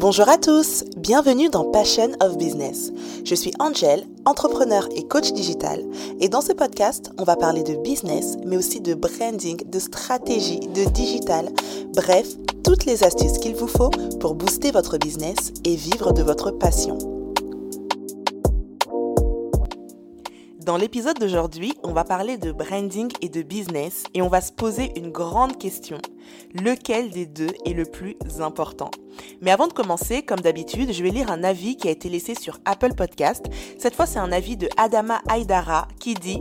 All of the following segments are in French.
Bonjour à tous, bienvenue dans Passion of Business. Je suis Angel, entrepreneur et coach digital, et dans ce podcast, on va parler de business, mais aussi de branding, de stratégie, de digital, bref, toutes les astuces qu'il vous faut pour booster votre business et vivre de votre passion. Dans l'épisode d'aujourd'hui, on va parler de branding et de business et on va se poser une grande question. Lequel des deux est le plus important Mais avant de commencer, comme d'habitude, je vais lire un avis qui a été laissé sur Apple Podcast. Cette fois, c'est un avis de Adama Aydara qui dit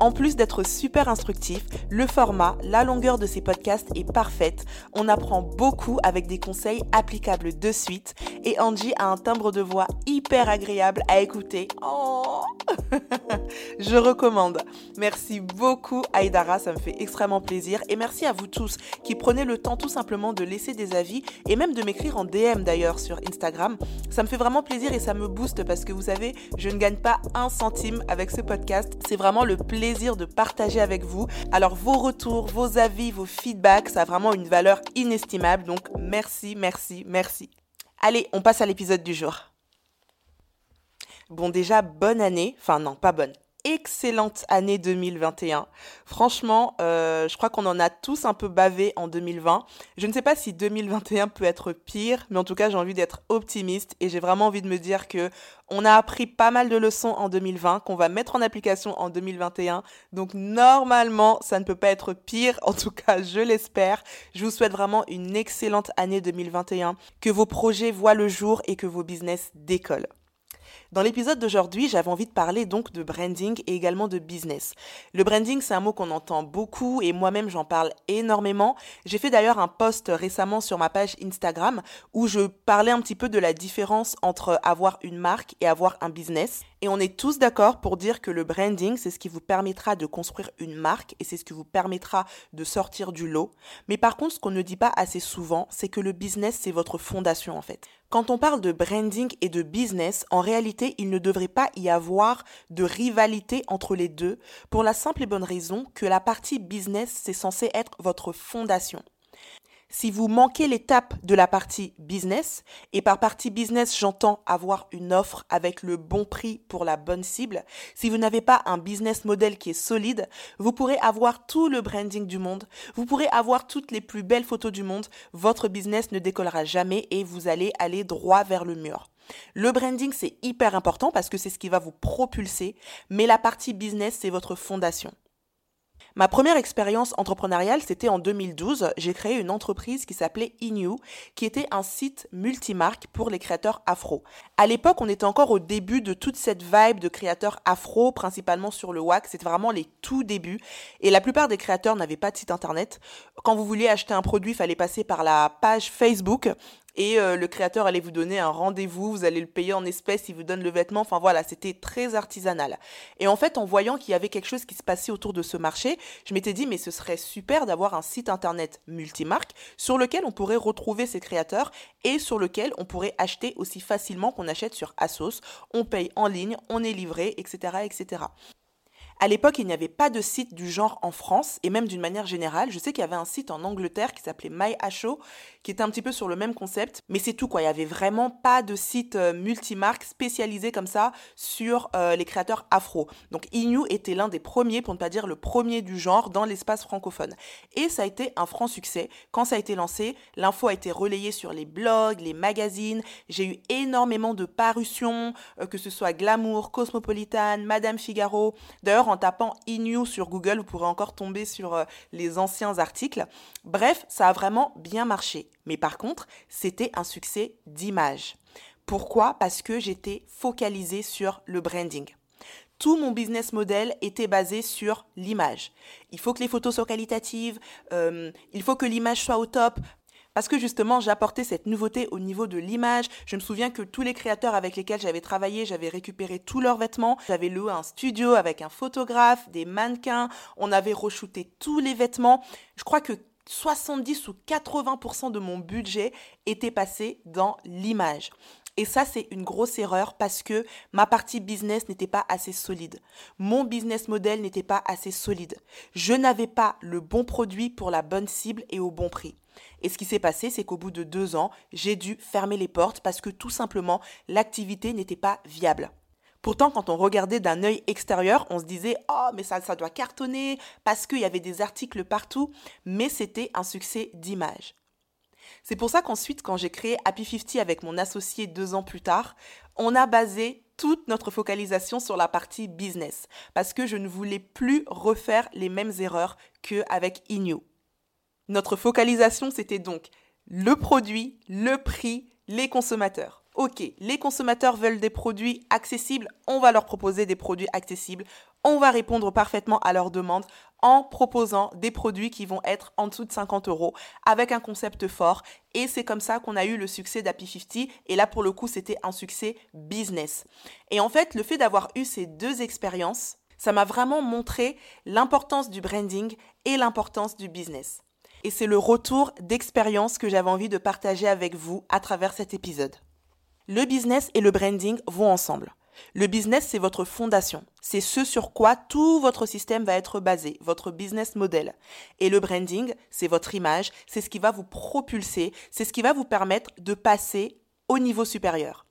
en plus d'être super instructif, le format, la longueur de ces podcasts est parfaite. On apprend beaucoup avec des conseils applicables de suite. Et Angie a un timbre de voix hyper agréable à écouter. Oh Je recommande. Merci beaucoup Aïdara, ça me fait extrêmement plaisir. Et merci à vous tous qui prenez le temps tout simplement de laisser des avis et même de m'écrire en DM d'ailleurs sur Instagram. Ça me fait vraiment plaisir et ça me booste parce que vous savez, je ne gagne pas un centime avec ce podcast. C'est vraiment le plaisir de partager avec vous. Alors vos retours, vos avis, vos feedbacks, ça a vraiment une valeur inestimable. Donc merci, merci, merci. Allez, on passe à l'épisode du jour. Bon déjà, bonne année. Enfin non, pas bonne excellente année 2021. Franchement, euh, je crois qu'on en a tous un peu bavé en 2020. Je ne sais pas si 2021 peut être pire, mais en tout cas, j'ai envie d'être optimiste et j'ai vraiment envie de me dire que on a appris pas mal de leçons en 2020 qu'on va mettre en application en 2021. Donc normalement, ça ne peut pas être pire. En tout cas, je l'espère. Je vous souhaite vraiment une excellente année 2021, que vos projets voient le jour et que vos business décollent. Dans l'épisode d'aujourd'hui, j'avais envie de parler donc de branding et également de business. Le branding, c'est un mot qu'on entend beaucoup et moi-même j'en parle énormément. J'ai fait d'ailleurs un post récemment sur ma page Instagram où je parlais un petit peu de la différence entre avoir une marque et avoir un business. Et on est tous d'accord pour dire que le branding, c'est ce qui vous permettra de construire une marque et c'est ce qui vous permettra de sortir du lot. Mais par contre, ce qu'on ne dit pas assez souvent, c'est que le business, c'est votre fondation en fait. Quand on parle de branding et de business, en réalité, il ne devrait pas y avoir de rivalité entre les deux pour la simple et bonne raison que la partie business, c'est censé être votre fondation. Si vous manquez l'étape de la partie business, et par partie business j'entends avoir une offre avec le bon prix pour la bonne cible, si vous n'avez pas un business model qui est solide, vous pourrez avoir tout le branding du monde, vous pourrez avoir toutes les plus belles photos du monde, votre business ne décollera jamais et vous allez aller droit vers le mur. Le branding, c'est hyper important parce que c'est ce qui va vous propulser, mais la partie business, c'est votre fondation. Ma première expérience entrepreneuriale, c'était en 2012. J'ai créé une entreprise qui s'appelait Inu, qui était un site multimarque pour les créateurs afro. À l'époque, on était encore au début de toute cette vibe de créateurs afro, principalement sur le WAC. C'était vraiment les tout débuts. Et la plupart des créateurs n'avaient pas de site internet. Quand vous vouliez acheter un produit, il fallait passer par la page Facebook et euh, le créateur allait vous donner un rendez-vous, vous allez le payer en espèces, il vous donne le vêtement, enfin voilà, c'était très artisanal. Et en fait, en voyant qu'il y avait quelque chose qui se passait autour de ce marché, je m'étais dit mais ce serait super d'avoir un site internet multimarque sur lequel on pourrait retrouver ces créateurs et sur lequel on pourrait acheter aussi facilement qu'on achète sur Asos, on paye en ligne, on est livré, etc., etc. À l'époque, il n'y avait pas de site du genre en France et même d'une manière générale. Je sais qu'il y avait un site en Angleterre qui s'appelait MyHO qui était un petit peu sur le même concept, mais c'est tout quoi. Il n'y avait vraiment pas de site euh, multimarque spécialisé comme ça sur euh, les créateurs afro. Donc Inu était l'un des premiers, pour ne pas dire le premier du genre, dans l'espace francophone. Et ça a été un franc succès. Quand ça a été lancé, l'info a été relayée sur les blogs, les magazines. J'ai eu énormément de parutions, euh, que ce soit Glamour, Cosmopolitan, Madame Figaro. D'ailleurs, en tapant Inu sur Google, vous pourrez encore tomber sur euh, les anciens articles. Bref, ça a vraiment bien marché. Mais par contre, c'était un succès d'image. Pourquoi? Parce que j'étais focalisée sur le branding tout mon business model était basé sur l'image. Il faut que les photos soient qualitatives, euh, il faut que l'image soit au top, parce que justement j'apportais cette nouveauté au niveau de l'image. Je me souviens que tous les créateurs avec lesquels j'avais travaillé, j'avais récupéré tous leurs vêtements. J'avais loué un studio avec un photographe, des mannequins. On avait re-shooté tous les vêtements. Je crois que 70 ou 80% de mon budget était passé dans l'image. Et ça, c'est une grosse erreur parce que ma partie business n'était pas assez solide. Mon business model n'était pas assez solide. Je n'avais pas le bon produit pour la bonne cible et au bon prix. Et ce qui s'est passé, c'est qu'au bout de deux ans, j'ai dû fermer les portes parce que tout simplement, l'activité n'était pas viable. Pourtant, quand on regardait d'un œil extérieur, on se disait Oh, mais ça, doit cartonner parce qu'il y avait des articles partout, mais c'était un succès d'image. C'est pour ça qu'ensuite, quand j'ai créé Happy 50 avec mon associé deux ans plus tard, on a basé toute notre focalisation sur la partie business parce que je ne voulais plus refaire les mêmes erreurs qu'avec Inyo. Notre focalisation, c'était donc le produit, le prix, les consommateurs. Ok, les consommateurs veulent des produits accessibles, on va leur proposer des produits accessibles, on va répondre parfaitement à leurs demandes en proposant des produits qui vont être en dessous de 50 euros avec un concept fort. Et c'est comme ça qu'on a eu le succès d'Happy 50. Et là, pour le coup, c'était un succès business. Et en fait, le fait d'avoir eu ces deux expériences, ça m'a vraiment montré l'importance du branding et l'importance du business. Et c'est le retour d'expérience que j'avais envie de partager avec vous à travers cet épisode. Le business et le branding vont ensemble. Le business, c'est votre fondation. C'est ce sur quoi tout votre système va être basé, votre business model. Et le branding, c'est votre image, c'est ce qui va vous propulser, c'est ce qui va vous permettre de passer au niveau supérieur.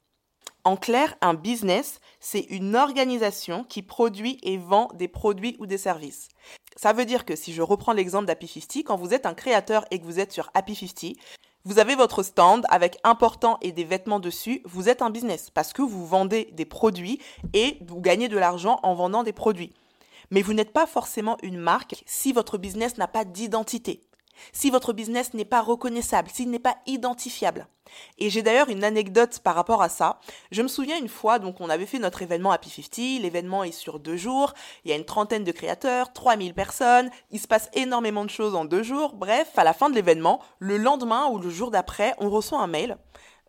En clair, un business, c'est une organisation qui produit et vend des produits ou des services. Ça veut dire que si je reprends l'exemple d'Happy 50, quand vous êtes un créateur et que vous êtes sur Happy 50, vous avez votre stand avec important et des vêtements dessus, vous êtes un business parce que vous vendez des produits et vous gagnez de l'argent en vendant des produits. Mais vous n'êtes pas forcément une marque si votre business n'a pas d'identité si votre business n'est pas reconnaissable, s'il n'est pas identifiable. Et j'ai d'ailleurs une anecdote par rapport à ça. Je me souviens une fois, donc on avait fait notre événement Happy 50, l'événement est sur deux jours, il y a une trentaine de créateurs, 3000 personnes, il se passe énormément de choses en deux jours. Bref, à la fin de l'événement, le lendemain ou le jour d'après, on reçoit un mail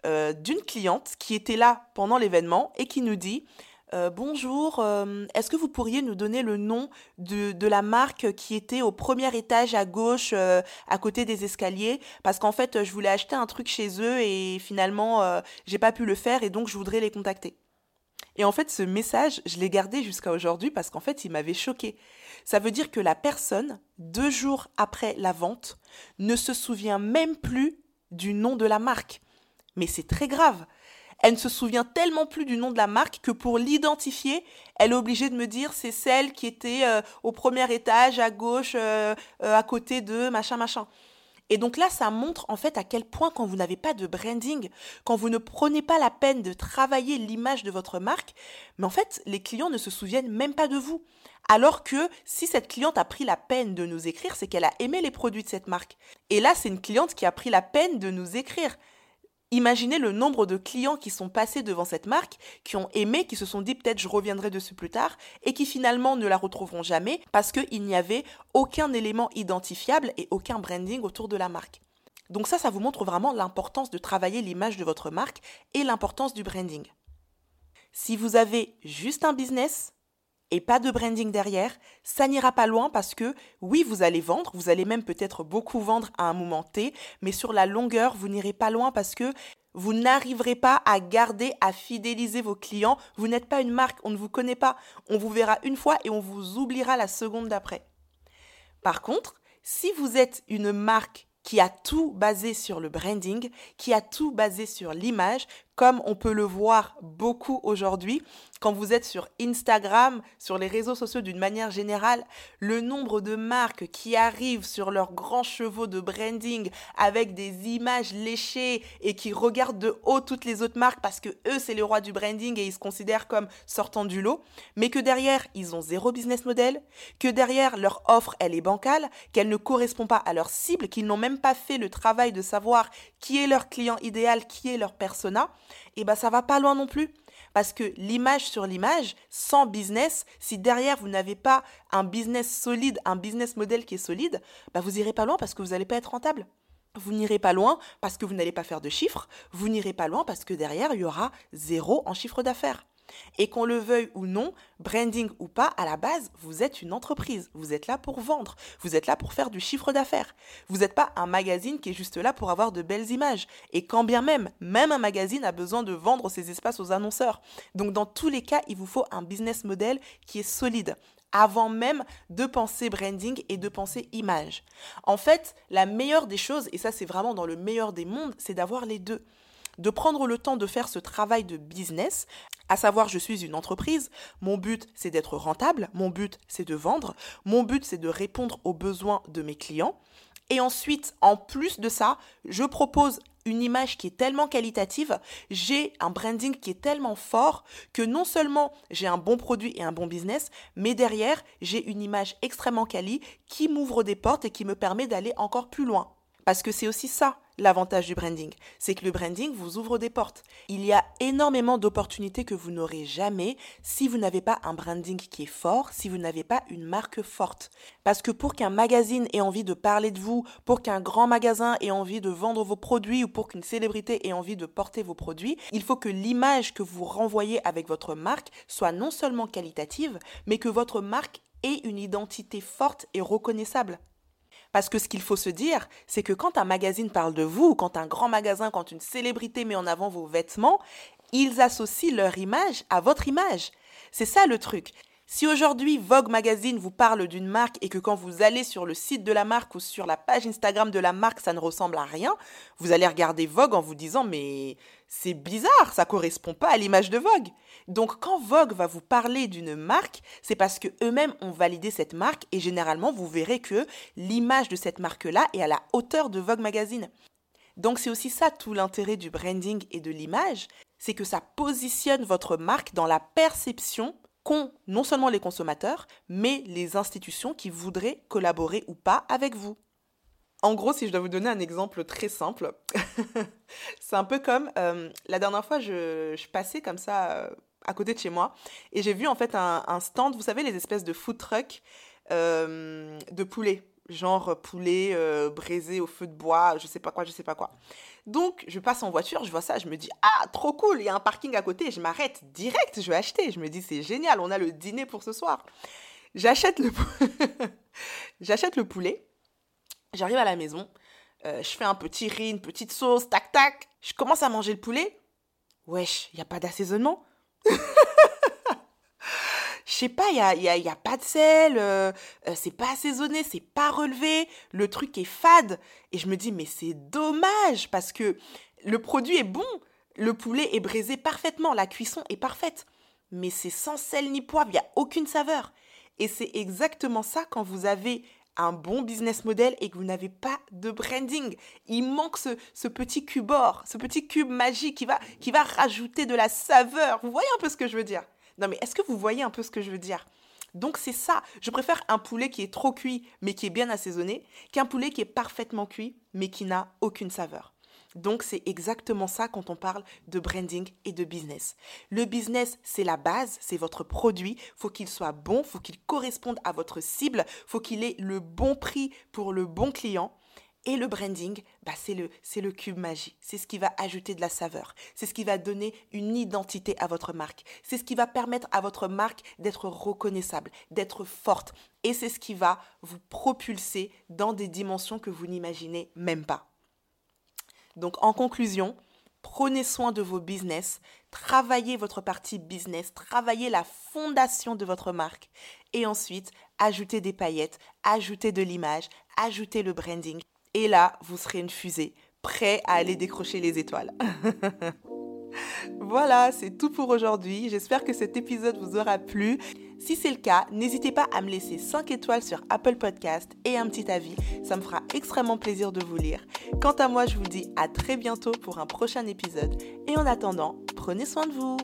euh, d'une cliente qui était là pendant l'événement et qui nous dit euh, bonjour, euh, est-ce que vous pourriez nous donner le nom de, la marque qui était au premier étage à gauche, euh, à côté des escaliers? Parce qu'en fait, je voulais acheter un truc chez eux et finalement, j'ai pas pu le faire et donc je voudrais les contacter. Et en fait, ce message, je l'ai gardé jusqu'à aujourd'hui parce qu'en fait, il m'avait choqué. Ça veut dire que la personne, deux jours après la vente, ne se souvient même plus du nom de la marque. Mais c'est très grave elle ne se souvient tellement plus du nom de la marque que pour l'identifier, elle est obligée de me dire c'est celle qui était euh, au premier étage à gauche euh, euh, à côté de machin machin. Et donc là, ça montre en fait à quel point quand vous n'avez pas de branding, quand vous ne prenez pas la peine de travailler l'image de votre marque, mais en fait, les clients ne se souviennent même pas de vous. Alors que si cette cliente a pris la peine de nous écrire, c'est qu'elle a aimé les produits de cette marque. Et là, c'est une cliente qui a pris la peine de nous écrire. Imaginez le nombre de clients qui sont passés devant cette marque, qui ont aimé, qui se sont dit peut-être je reviendrai dessus plus tard, et qui finalement ne la retrouveront jamais parce qu'il n'y avait aucun élément identifiable et aucun branding autour de la marque. Donc ça, ça vous montre vraiment l'importance de travailler l'image de votre marque et l'importance du branding. Si vous avez juste un business, et pas de branding derrière, ça n'ira pas loin parce que oui, vous allez vendre, vous allez même peut-être beaucoup vendre à un moment T, mais sur la longueur, vous n'irez pas loin parce que vous n'arriverez pas à garder, à fidéliser vos clients. Vous n'êtes pas une marque, on ne vous connaît pas. On vous verra une fois et on vous oubliera la seconde d'après. Par contre, si vous êtes une marque qui a tout basé sur le branding, qui a tout basé sur l'image, comme on peut le voir beaucoup aujourd'hui, quand vous êtes sur Instagram, sur les réseaux sociaux d'une manière générale, le nombre de marques qui arrivent sur leurs grands chevaux de branding avec des images léchées et qui regardent de haut toutes les autres marques parce que eux c'est les rois du branding et ils se considèrent comme sortant du lot, mais que derrière ils ont zéro business model, que derrière leur offre elle est bancale, qu'elle ne correspond pas à leur cible, qu'ils n'ont même pas fait le travail de savoir qui est leur client idéal, qui est leur persona, eh ben ça va pas loin non plus. Parce que l'image sur l'image, sans business, si derrière vous n'avez pas un business solide, un business model qui est solide, bah vous irez pas loin parce que vous n'allez pas être rentable. Vous n'irez pas loin parce que vous n'allez pas faire de chiffres. Vous n'irez pas loin parce que derrière, il y aura zéro en chiffre d'affaires. Et qu'on le veuille ou non, branding ou pas, à la base, vous êtes une entreprise. Vous êtes là pour vendre. Vous êtes là pour faire du chiffre d'affaires. Vous n'êtes pas un magazine qui est juste là pour avoir de belles images. Et quand bien même, même un magazine a besoin de vendre ses espaces aux annonceurs. Donc dans tous les cas, il vous faut un business model qui est solide avant même de penser branding et de penser image. En fait, la meilleure des choses, et ça c'est vraiment dans le meilleur des mondes, c'est d'avoir les deux de prendre le temps de faire ce travail de business, à savoir je suis une entreprise, mon but c'est d'être rentable, mon but c'est de vendre, mon but c'est de répondre aux besoins de mes clients. Et ensuite, en plus de ça, je propose une image qui est tellement qualitative, j'ai un branding qui est tellement fort que non seulement j'ai un bon produit et un bon business, mais derrière, j'ai une image extrêmement quali qui m'ouvre des portes et qui me permet d'aller encore plus loin. Parce que c'est aussi ça, l'avantage du branding. C'est que le branding vous ouvre des portes. Il y a énormément d'opportunités que vous n'aurez jamais si vous n'avez pas un branding qui est fort, si vous n'avez pas une marque forte. Parce que pour qu'un magazine ait envie de parler de vous, pour qu'un grand magasin ait envie de vendre vos produits ou pour qu'une célébrité ait envie de porter vos produits, il faut que l'image que vous renvoyez avec votre marque soit non seulement qualitative, mais que votre marque ait une identité forte et reconnaissable. Parce que ce qu'il faut se dire, c'est que quand un magazine parle de vous, quand un grand magasin, quand une célébrité met en avant vos vêtements, ils associent leur image à votre image. C'est ça le truc. Si aujourd'hui Vogue Magazine vous parle d'une marque et que quand vous allez sur le site de la marque ou sur la page Instagram de la marque, ça ne ressemble à rien, vous allez regarder Vogue en vous disant mais c'est bizarre, ça correspond pas à l'image de Vogue. Donc quand Vogue va vous parler d'une marque, c'est parce que eux-mêmes ont validé cette marque et généralement vous verrez que l'image de cette marque-là est à la hauteur de Vogue Magazine. Donc c'est aussi ça tout l'intérêt du branding et de l'image, c'est que ça positionne votre marque dans la perception qu'ont non seulement les consommateurs, mais les institutions qui voudraient collaborer ou pas avec vous. En gros, si je dois vous donner un exemple très simple, c'est un peu comme euh, la dernière fois, je, passais comme ça euh, à côté de chez moi et j'ai vu en fait un, stand, vous savez, les espèces de food trucks euh, de poulet genre poulet euh, braisé au feu de bois, je sais pas quoi, je sais pas quoi. Donc, je passe en voiture, je vois ça, je me dis ah, trop cool, il y a un parking à côté, je m'arrête direct, je vais acheter. Je me dis c'est génial, on a le dîner pour ce soir. J'achète le j'achète le poulet. J'arrive à la maison, euh, je fais un petit riz, une petite sauce, tac tac, je commence à manger le poulet. Wesh, il y a pas d'assaisonnement je sais pas, il y a, y, a, pas de sel, euh, euh, c'est pas assaisonné, c'est pas relevé, le truc est fade. Et je me dis, mais c'est dommage parce que le produit est bon, le poulet est braisé parfaitement, la cuisson est parfaite. Mais c'est sans sel ni poivre, il n'y a aucune saveur. Et c'est exactement ça quand vous avez un bon business model et que vous n'avez pas de branding. Il manque ce, ce, petit cubor, ce petit cube magique qui va, qui va rajouter de la saveur. Vous voyez un peu ce que je veux dire? Non, mais est-ce que vous voyez un peu ce que je veux dire? Donc c'est ça. Je préfère un poulet qui est trop cuit mais qui est bien assaisonné qu'un poulet qui est parfaitement cuit mais qui n'a aucune saveur. Donc c'est exactement ça quand on parle de branding et de business. Le business, c'est la base, c'est votre produit, faut qu'il soit bon, faut qu'il corresponde à votre cible, faut qu'il ait le bon prix pour le bon client et le branding, bah c'est le, le cube magie. C'est ce qui va ajouter de la saveur. C'est ce qui va donner une identité à votre marque. C'est ce qui va permettre à votre marque d'être reconnaissable, d'être forte. Et c'est ce qui va vous propulser dans des dimensions que vous n'imaginez même pas. Donc en conclusion, prenez soin de vos business, travaillez votre partie business, travaillez la fondation de votre marque et ensuite ajoutez des paillettes, ajoutez de l'image, ajoutez le branding et là, vous serez une fusée, prêt à aller décrocher les étoiles. voilà, c'est tout pour aujourd'hui. J'espère que cet épisode vous aura plu. Si c'est le cas, n'hésitez pas à me laisser 5 étoiles sur Apple Podcast et un petit avis. Ça me fera extrêmement plaisir de vous lire. Quant à moi, je vous dis à très bientôt pour un prochain épisode. Et en attendant, prenez soin de vous.